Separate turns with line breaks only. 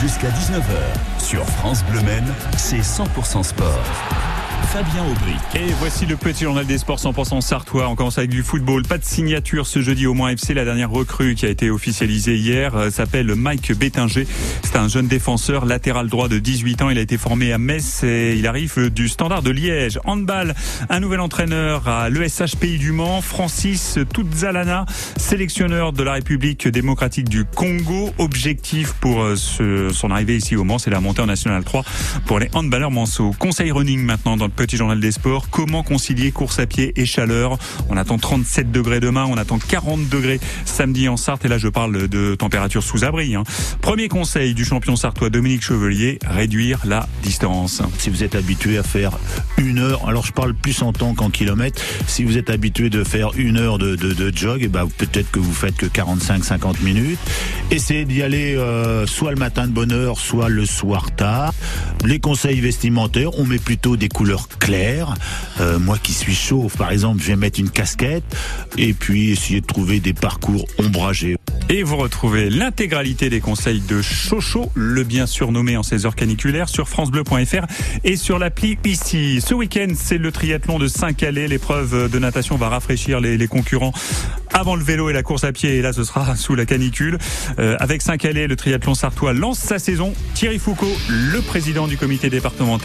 Jusqu'à 19h, sur France Bleu Maine, c'est 100% sport. Fabien Aubry.
Et voici le petit journal des sports 100% sartois. On commence avec du football. Pas de signature ce jeudi au moins FC. La dernière recrue qui a été officialisée hier euh, s'appelle Mike Bétinger. C'est un jeune défenseur latéral droit de 18 ans. Il a été formé à Metz et il arrive du Standard de Liège. Handball, un nouvel entraîneur à l'ESH Pays du Mans, Francis Tutzalana, sélectionneur de la République démocratique du Congo. Objectif pour euh, son arrivée ici au Mans, c'est la montée en National 3 pour les handballeurs manceaux. Conseil running maintenant dans le petit journal des sports. Comment concilier course à pied et chaleur? On attend 37 degrés demain, on attend 40 degrés samedi en Sarthe. Et là, je parle de température sous abri. Hein. Premier conseil du champion sartois Dominique Chevelier réduire la distance.
Si vous êtes habitué à faire une heure, alors je parle plus en temps qu'en kilomètres. Si vous êtes habitué de faire une heure de, de, de jog, et eh ben peut-être que vous faites que 45-50 minutes. Essayez d'y aller euh, soit le matin de bonne heure, soit le soir tard. Les conseils vestimentaires, on met plutôt des couleurs clair. Euh, moi qui suis chauve, par exemple, je vais mettre une casquette et puis essayer de trouver des parcours ombragés.
Et vous retrouvez l'intégralité des conseils de Chocho, le bien surnommé en 16 heures caniculaires, sur francebleu.fr et sur l'appli ici. Ce week-end, c'est le triathlon de Saint-Calais. L'épreuve de natation va rafraîchir les, les, concurrents avant le vélo et la course à pied. Et là, ce sera sous la canicule. Euh, avec Saint-Calais, le triathlon sartois lance sa saison. Thierry Foucault, le président du comité départemental,